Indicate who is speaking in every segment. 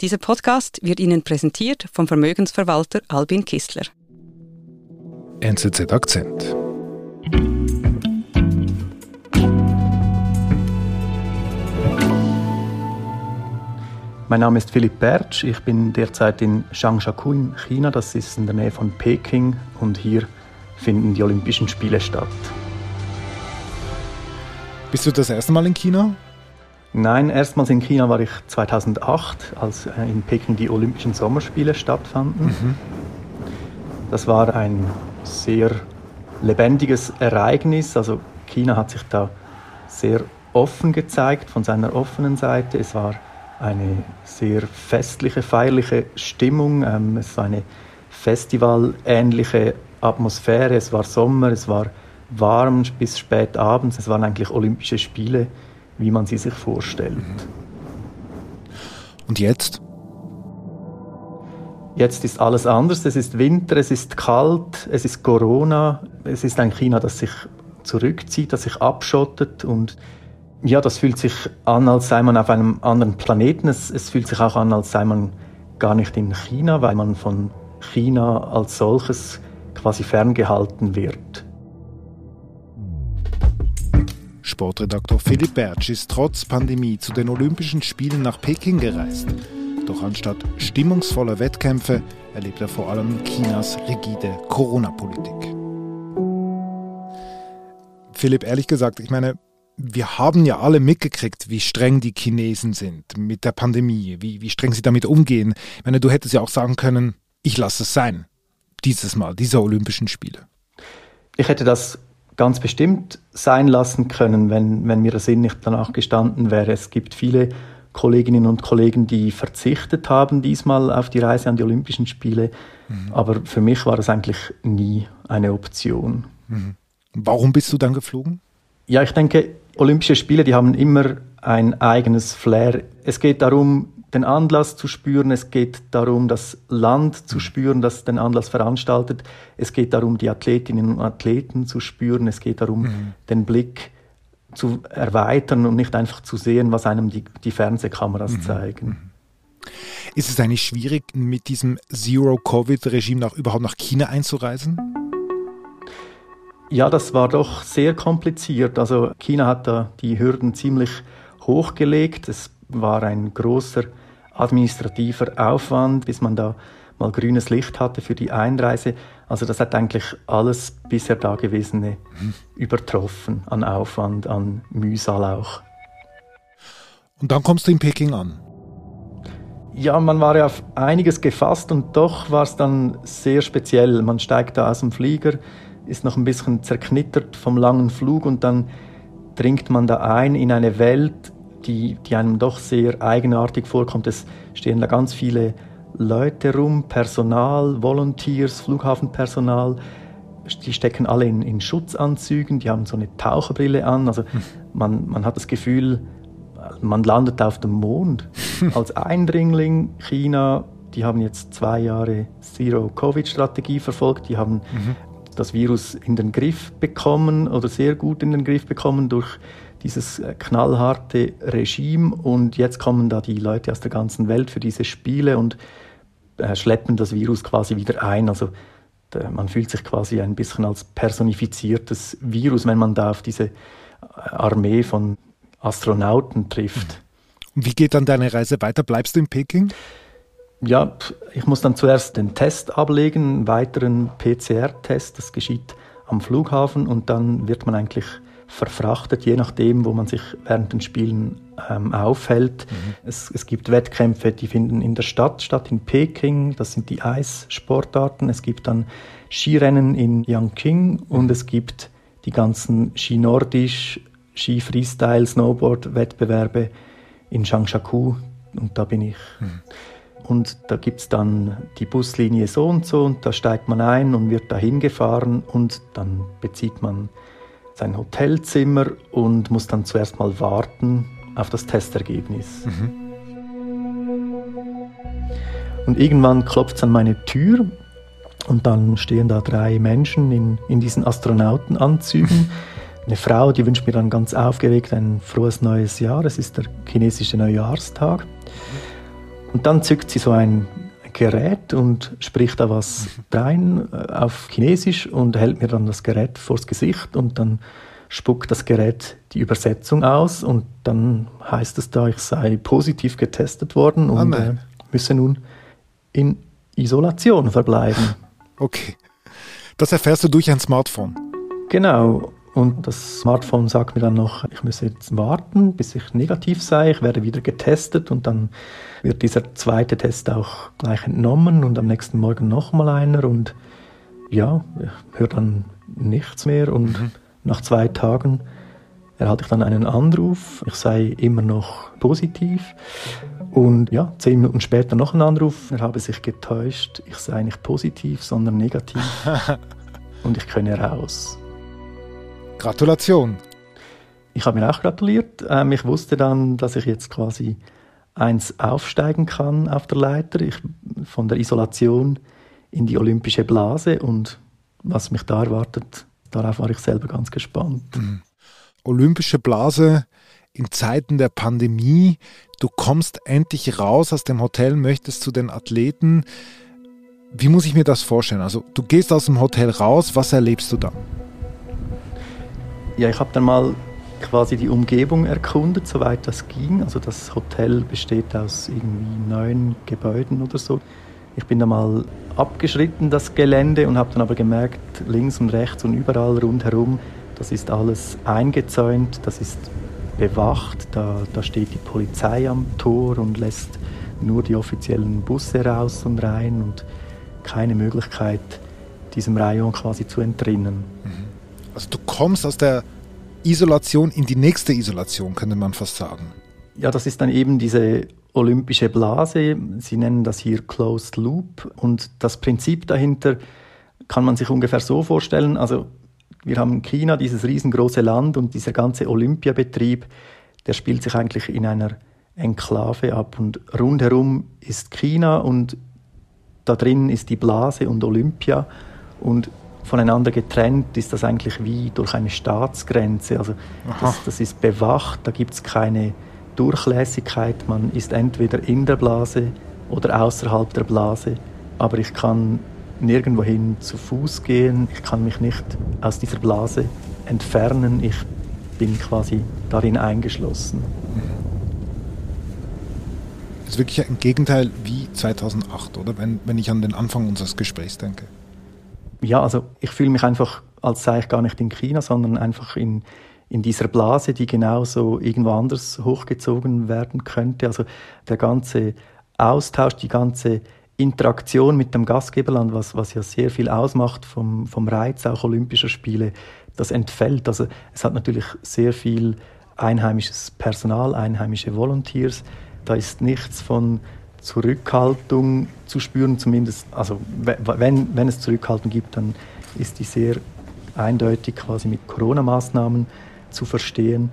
Speaker 1: Dieser Podcast wird Ihnen präsentiert vom Vermögensverwalter Albin Kistler.
Speaker 2: NZZ Akzent.
Speaker 3: Mein Name ist Philipp Bertsch. Ich bin derzeit in Changshaku in China. Das ist in der Nähe von Peking. Und hier finden die Olympischen Spiele statt.
Speaker 2: Bist du das erste Mal in China?
Speaker 3: Nein, erstmals in China war ich 2008, als äh, in Peking die Olympischen Sommerspiele stattfanden. Mhm. Das war ein sehr lebendiges Ereignis. Also China hat sich da sehr offen gezeigt von seiner offenen Seite. Es war eine sehr festliche, feierliche Stimmung. Ähm, es war eine festivalähnliche Atmosphäre. Es war Sommer, es war warm bis spät abends. Es waren eigentlich Olympische Spiele wie man sie sich vorstellt.
Speaker 2: Und jetzt?
Speaker 3: Jetzt ist alles anders. Es ist Winter, es ist kalt, es ist Corona. Es ist ein China, das sich zurückzieht, das sich abschottet und ja, das fühlt sich an, als sei man auf einem anderen Planeten. Es, es fühlt sich auch an, als sei man gar nicht in China, weil man von China als solches quasi ferngehalten wird.
Speaker 2: Sportredaktor Philipp Bertsch ist trotz Pandemie zu den Olympischen Spielen nach Peking gereist. Doch anstatt stimmungsvoller Wettkämpfe erlebt er vor allem Chinas rigide Corona-Politik. Philipp, ehrlich gesagt, ich meine, wir haben ja alle mitgekriegt, wie streng die Chinesen sind mit der Pandemie, wie, wie streng sie damit umgehen. Ich meine, du hättest ja auch sagen können, ich lasse es sein, dieses Mal, diese Olympischen Spiele.
Speaker 3: Ich hätte das ganz bestimmt sein lassen können, wenn, wenn mir der Sinn nicht danach gestanden wäre. Es gibt viele Kolleginnen und Kollegen, die verzichtet haben diesmal auf die Reise an die Olympischen Spiele. Mhm. Aber für mich war das eigentlich nie eine Option.
Speaker 2: Mhm. Warum bist du dann geflogen?
Speaker 3: Ja, ich denke, Olympische Spiele, die haben immer ein eigenes Flair. Es geht darum, den Anlass zu spüren, es geht darum, das Land zu mhm. spüren, das den Anlass veranstaltet, es geht darum, die Athletinnen und Athleten zu spüren, es geht darum, mhm. den Blick zu erweitern und nicht einfach zu sehen, was einem die, die Fernsehkameras mhm. zeigen. Mhm.
Speaker 2: Ist es eigentlich schwierig, mit diesem Zero-Covid-Regime überhaupt nach China einzureisen?
Speaker 3: Ja, das war doch sehr kompliziert. Also China hat da die Hürden ziemlich hochgelegt. Es war ein großer administrativer Aufwand, bis man da mal grünes Licht hatte für die Einreise. Also das hat eigentlich alles bisher Dagewesene mhm. übertroffen an Aufwand, an Mühsal auch.
Speaker 2: Und dann kommst du in Peking an.
Speaker 3: Ja, man war ja auf einiges gefasst und doch war es dann sehr speziell. Man steigt da aus dem Flieger, ist noch ein bisschen zerknittert vom langen Flug und dann dringt man da ein in eine Welt, die, die einem doch sehr eigenartig vorkommt. Es stehen da ganz viele Leute rum, Personal, Volunteers, Flughafenpersonal. Die stecken alle in, in Schutzanzügen, die haben so eine Taucherbrille an. Also hm. man, man hat das Gefühl, man landet auf dem Mond. Als Eindringling China, die haben jetzt zwei Jahre Zero-Covid-Strategie verfolgt, die haben mhm. das Virus in den Griff bekommen oder sehr gut in den Griff bekommen durch dieses äh, knallharte Regime und jetzt kommen da die Leute aus der ganzen Welt für diese Spiele und äh, schleppen das Virus quasi wieder ein. Also man fühlt sich quasi ein bisschen als personifiziertes Virus, wenn man da auf diese äh, Armee von Astronauten trifft.
Speaker 2: Und wie geht dann deine Reise weiter? Bleibst du in Peking?
Speaker 3: Ja, ich muss dann zuerst den Test ablegen, einen weiteren PCR-Test. Das geschieht am Flughafen und dann wird man eigentlich verfrachtet, je nachdem, wo man sich während den Spielen ähm, aufhält. Mhm. Es, es gibt Wettkämpfe, die finden in der Stadt statt, in Peking, das sind die Eissportarten. Es gibt dann Skirennen in Yangqing mhm. und es gibt die ganzen Ski-Nordisch, Ski-Freestyle, Snowboard-Wettbewerbe in Changshaku und da bin ich. Mhm. Und da gibt es dann die Buslinie so und so und da steigt man ein und wird dahin gefahren und dann bezieht man sein Hotelzimmer und muss dann zuerst mal warten auf das Testergebnis. Mhm. Und irgendwann klopft es an meine Tür und dann stehen da drei Menschen in, in diesen Astronautenanzügen. Eine Frau, die wünscht mir dann ganz aufgeregt ein frohes neues Jahr. Es ist der chinesische Neujahrstag. Und dann zückt sie so ein Gerät und spricht da was rein äh, auf Chinesisch und hält mir dann das Gerät vors Gesicht und dann spuckt das Gerät die Übersetzung aus und dann heißt es da, ich sei positiv getestet worden und oh äh, müsse nun in Isolation verbleiben.
Speaker 2: Okay. Das erfährst du durch ein Smartphone.
Speaker 3: Genau. Und das Smartphone sagt mir dann noch, ich muss jetzt warten, bis ich negativ sei. Ich werde wieder getestet und dann wird dieser zweite Test auch gleich entnommen und am nächsten Morgen nochmal einer. Und ja, ich höre dann nichts mehr. Und mhm. nach zwei Tagen erhalte ich dann einen Anruf, ich sei immer noch positiv. Und ja, zehn Minuten später noch ein Anruf, er habe sich getäuscht, ich sei nicht positiv, sondern negativ. Und ich könne raus.
Speaker 2: Gratulation.
Speaker 3: Ich habe mir auch gratuliert. Ähm, ich wusste dann, dass ich jetzt quasi eins aufsteigen kann auf der Leiter. Ich, von der Isolation in die olympische Blase und was mich da erwartet, darauf war ich selber ganz gespannt. Mhm.
Speaker 2: Olympische Blase in Zeiten der Pandemie. Du kommst endlich raus aus dem Hotel, möchtest zu den Athleten. Wie muss ich mir das vorstellen? Also du gehst aus dem Hotel raus, was erlebst du da?
Speaker 3: Ja, ich habe dann mal quasi die Umgebung erkundet, soweit das ging. Also das Hotel besteht aus irgendwie neun Gebäuden oder so. Ich bin da mal abgeschritten, das Gelände, und habe dann aber gemerkt, links und rechts und überall rundherum, das ist alles eingezäunt, das ist bewacht, da, da steht die Polizei am Tor und lässt nur die offiziellen Busse raus und rein und keine Möglichkeit, diesem Rayon quasi zu entrinnen.
Speaker 2: Also du kommst aus der Isolation in die nächste Isolation, könnte man fast sagen.
Speaker 3: Ja, das ist dann eben diese olympische Blase. Sie nennen das hier Closed Loop. Und das Prinzip dahinter kann man sich ungefähr so vorstellen. Also wir haben China, dieses riesengroße Land und dieser ganze Olympiabetrieb, der spielt sich eigentlich in einer Enklave ab. Und rundherum ist China und da drin ist die Blase und Olympia. Und voneinander getrennt ist das eigentlich wie durch eine Staatsgrenze. Also das, das, ist bewacht, da gibt es keine Durchlässigkeit. Man ist entweder in der Blase oder außerhalb der Blase, aber ich kann nirgendwohin zu Fuß gehen, ich kann mich nicht aus dieser Blase entfernen, ich bin quasi darin eingeschlossen.
Speaker 2: Das ist wirklich ein Gegenteil wie 2008, oder? Wenn, wenn ich an den Anfang unseres Gesprächs denke
Speaker 3: ja, also ich fühle mich einfach, als sei ich gar nicht in China, sondern einfach in, in dieser Blase, die genauso irgendwo anders hochgezogen werden könnte. Also der ganze Austausch, die ganze Interaktion mit dem Gastgeberland, was, was ja sehr viel ausmacht vom, vom Reiz auch Olympischer Spiele, das entfällt. Also es hat natürlich sehr viel einheimisches Personal, einheimische Volunteers. Da ist nichts von Zurückhaltung zu spüren, zumindest, also wenn, wenn es Zurückhaltung gibt, dann ist die sehr eindeutig quasi mit Corona-Maßnahmen zu verstehen.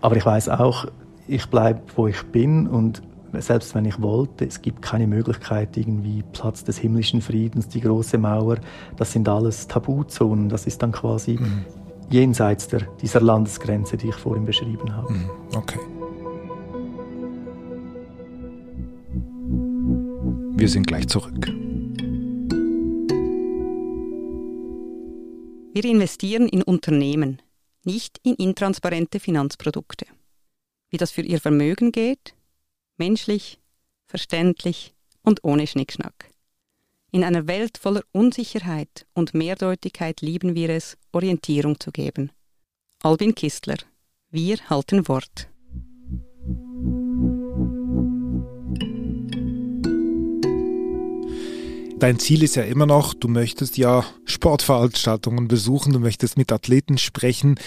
Speaker 3: Aber ich weiß auch, ich bleibe, wo ich bin und selbst wenn ich wollte, es gibt keine Möglichkeit, irgendwie Platz des himmlischen Friedens, die große Mauer, das sind alles Tabuzonen. Das ist dann quasi mhm. jenseits der, dieser Landesgrenze, die ich vorhin beschrieben habe. Mhm.
Speaker 2: Okay. Wir sind gleich zurück.
Speaker 1: Wir investieren in Unternehmen, nicht in intransparente Finanzprodukte. Wie das für ihr Vermögen geht? Menschlich, verständlich und ohne Schnickschnack. In einer Welt voller Unsicherheit und Mehrdeutigkeit lieben wir es, Orientierung zu geben. Albin Kistler. Wir halten Wort.
Speaker 2: Dein Ziel ist ja immer noch, du möchtest ja Sportveranstaltungen besuchen, du möchtest mit Athleten sprechen.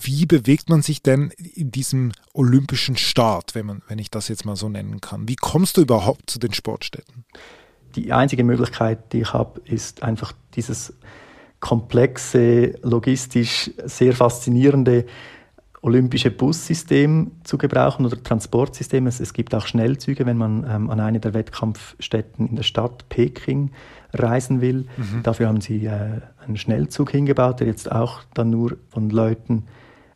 Speaker 2: Wie bewegt man sich denn in diesem olympischen Start, wenn, man, wenn ich das jetzt mal so nennen kann? Wie kommst du überhaupt zu den Sportstätten?
Speaker 3: Die einzige Möglichkeit, die ich habe, ist einfach dieses komplexe, logistisch sehr faszinierende olympische Bussystem zu gebrauchen oder Transportsystem. Es, es gibt auch Schnellzüge, wenn man ähm, an eine der Wettkampfstätten in der Stadt Peking reisen will. Mhm. Dafür haben sie äh, einen Schnellzug hingebaut, der jetzt auch dann nur von Leuten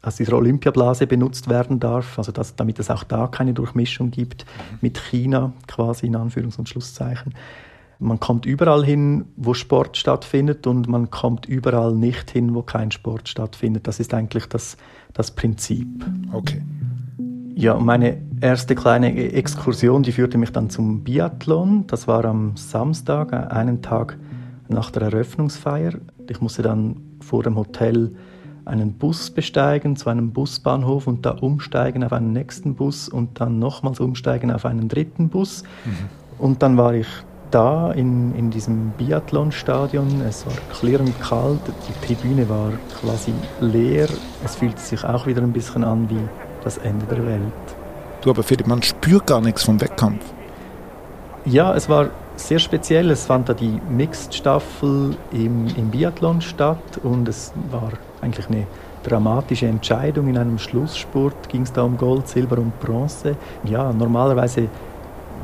Speaker 3: aus dieser Olympiablase benutzt werden darf, also dass, damit es auch da keine Durchmischung gibt mit China, quasi in Anführungs- und Schlusszeichen. Man kommt überall hin, wo Sport stattfindet und man kommt überall nicht hin, wo kein Sport stattfindet. Das ist eigentlich das, das Prinzip.
Speaker 2: Okay.
Speaker 3: Ja, meine erste kleine Exkursion, die führte mich dann zum Biathlon. Das war am Samstag, einen Tag nach der Eröffnungsfeier. Ich musste dann vor dem Hotel einen Bus besteigen zu einem Busbahnhof und da umsteigen auf einen nächsten Bus und dann nochmals umsteigen auf einen dritten Bus. Mhm. Und dann war ich da in, in diesem Biathlonstadion. Es war klirrend kalt, die Tribüne war quasi leer. Es fühlte sich auch wieder ein bisschen an wie das Ende der Welt.
Speaker 2: Du, aber Philipp, man spürt gar nichts vom Wettkampf.
Speaker 3: Ja, es war sehr speziell. Es fand da die Mixed-Staffel im, im Biathlon statt und es war eigentlich eine dramatische Entscheidung. In einem Schlusssport ging es da um Gold, Silber und Bronze. Ja, normalerweise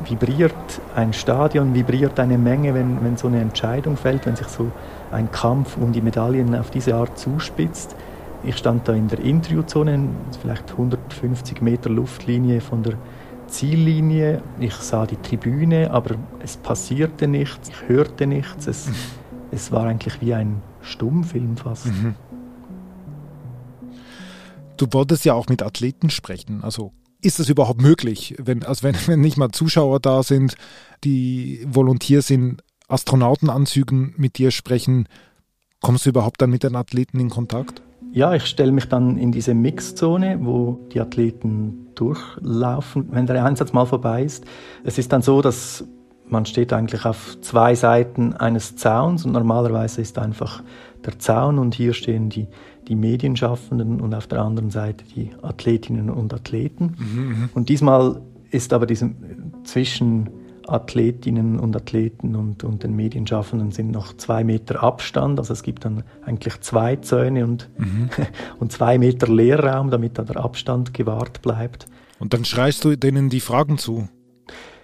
Speaker 3: vibriert ein Stadion, vibriert eine Menge, wenn, wenn so eine Entscheidung fällt, wenn sich so ein Kampf um die Medaillen auf diese Art zuspitzt. Ich stand da in der Interviewzone, vielleicht 150 Meter Luftlinie von der Ziellinie. Ich sah die Tribüne, aber es passierte nichts, ich hörte nichts. Es, mhm. es war eigentlich wie ein Stummfilm fast. Mhm.
Speaker 2: Du wolltest ja auch mit Athleten sprechen. Also ist das überhaupt möglich, wenn, also wenn, wenn nicht mal Zuschauer da sind, die Volontiers in Astronautenanzügen mit dir sprechen? Kommst du überhaupt dann mit den Athleten in Kontakt?
Speaker 3: Ja, ich stelle mich dann in diese Mixzone, wo die Athleten durchlaufen, wenn der Einsatz mal vorbei ist. Es ist dann so, dass man steht eigentlich auf zwei Seiten eines Zauns und normalerweise ist einfach der Zaun und hier stehen die, die Medienschaffenden und auf der anderen Seite die Athletinnen und Athleten. Mhm, und diesmal ist aber diesem zwischen Athletinnen und Athleten und, und den Medienschaffenden sind noch zwei Meter Abstand. Also es gibt dann eigentlich zwei Zäune und, mhm. und zwei Meter Leerraum, damit da der Abstand gewahrt bleibt.
Speaker 2: Und dann schreist du denen die Fragen zu?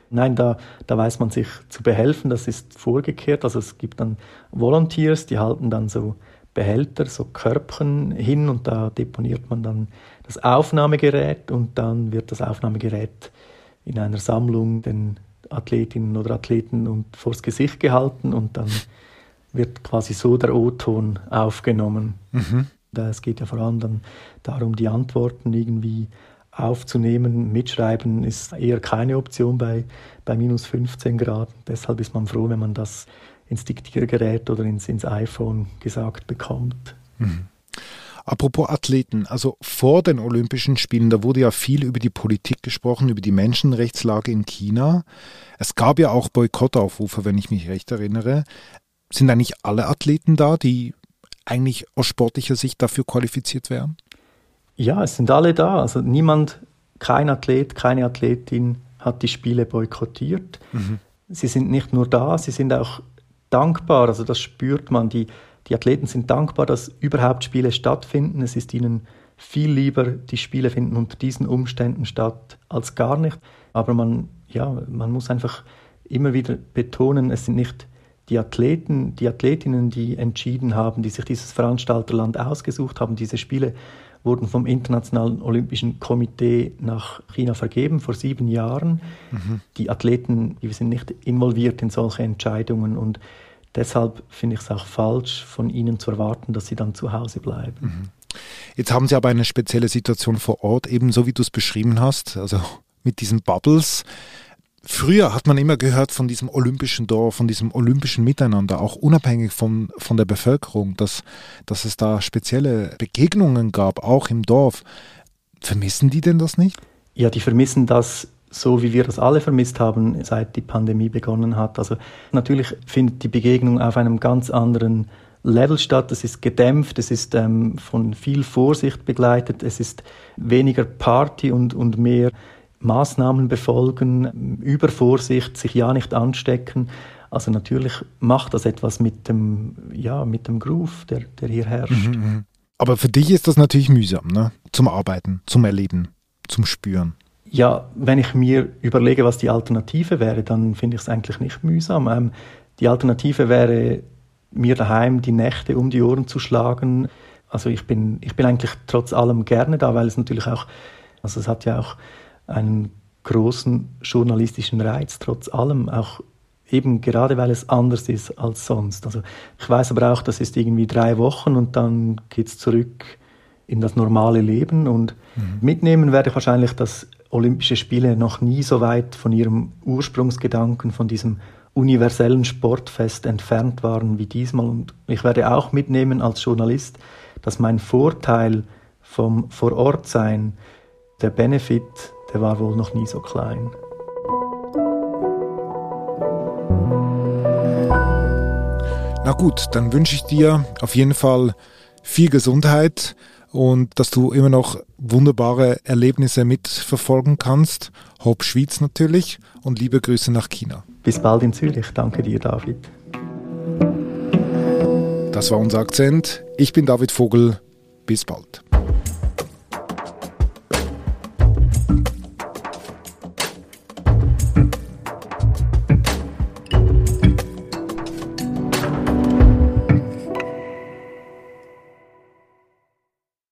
Speaker 3: Nein, da, da weiß man sich zu behelfen. Das ist vorgekehrt. Also es gibt dann Volunteers, die halten dann so Behälter, so Körbchen hin und da deponiert man dann das Aufnahmegerät und dann wird das Aufnahmegerät in einer Sammlung den Athletinnen oder Athleten und vors Gesicht gehalten und dann wird quasi so der O-Ton aufgenommen. Mhm. Es geht ja vor allem dann darum, die Antworten irgendwie aufzunehmen. Mitschreiben ist eher keine Option bei, bei minus 15 Grad. Deshalb ist man froh, wenn man das ins Diktiergerät oder ins, ins iPhone gesagt bekommt. Mhm.
Speaker 2: Apropos Athleten, also vor den Olympischen Spielen, da wurde ja viel über die Politik gesprochen, über die Menschenrechtslage in China. Es gab ja auch Boykottaufrufe, wenn ich mich recht erinnere. Sind eigentlich alle Athleten da, die eigentlich aus sportlicher Sicht dafür qualifiziert wären?
Speaker 3: Ja, es sind alle da. Also niemand, kein Athlet, keine Athletin hat die Spiele boykottiert. Mhm. Sie sind nicht nur da, sie sind auch dankbar. Also das spürt man. Die, die Athleten sind dankbar, dass überhaupt Spiele stattfinden. Es ist ihnen viel lieber, die Spiele finden unter diesen Umständen statt als gar nicht. Aber man, ja, man muss einfach immer wieder betonen, es sind nicht die Athleten, die Athletinnen, die entschieden haben, die sich dieses Veranstalterland ausgesucht haben. Diese Spiele wurden vom Internationalen Olympischen Komitee nach China vergeben vor sieben Jahren. Mhm. Die Athleten, die sind nicht involviert in solche Entscheidungen und Deshalb finde ich es auch falsch, von ihnen zu erwarten, dass sie dann zu Hause bleiben. Mhm.
Speaker 2: Jetzt haben Sie aber eine spezielle Situation vor Ort, ebenso wie du es beschrieben hast, also mit diesen Bubbles. Früher hat man immer gehört von diesem olympischen Dorf, von diesem olympischen Miteinander, auch unabhängig von, von der Bevölkerung, dass, dass es da spezielle Begegnungen gab, auch im Dorf. Vermissen die denn das nicht?
Speaker 3: Ja, die vermissen das so wie wir das alle vermisst haben, seit die Pandemie begonnen hat. Also natürlich findet die Begegnung auf einem ganz anderen Level statt. Es ist gedämpft, es ist ähm, von viel Vorsicht begleitet, es ist weniger Party und, und mehr Maßnahmen befolgen, Übervorsicht, sich ja nicht anstecken. Also natürlich macht das etwas mit dem, ja, mit dem Groove, der, der hier herrscht. Mhm,
Speaker 2: mhm. Aber für dich ist das natürlich mühsam, ne? Zum Arbeiten, zum Erleben, zum Spüren.
Speaker 3: Ja, wenn ich mir überlege, was die Alternative wäre, dann finde ich es eigentlich nicht mühsam. Ähm, die Alternative wäre, mir daheim die Nächte um die Ohren zu schlagen, Also ich bin, ich bin eigentlich trotz allem gerne da, weil es natürlich auch, also es hat ja auch einen großen journalistischen Reiz, trotz allem, auch eben gerade weil es anders ist als sonst. Also ich weiß aber auch, das ist irgendwie drei Wochen und dann geht es zurück in das normale Leben und mhm. mitnehmen werde ich wahrscheinlich, dass Olympische Spiele noch nie so weit von ihrem Ursprungsgedanken, von diesem universellen Sportfest entfernt waren wie diesmal. Und ich werde auch mitnehmen als Journalist, dass mein Vorteil vom Vorortsein, der Benefit, der war wohl noch nie so klein.
Speaker 2: Na gut, dann wünsche ich dir auf jeden Fall viel Gesundheit und dass du immer noch wunderbare Erlebnisse mitverfolgen kannst. Hope Schweiz natürlich und liebe Grüße nach China.
Speaker 3: Bis bald in Zürich. Danke dir, David.
Speaker 2: Das war unser Akzent. Ich bin David Vogel. Bis bald.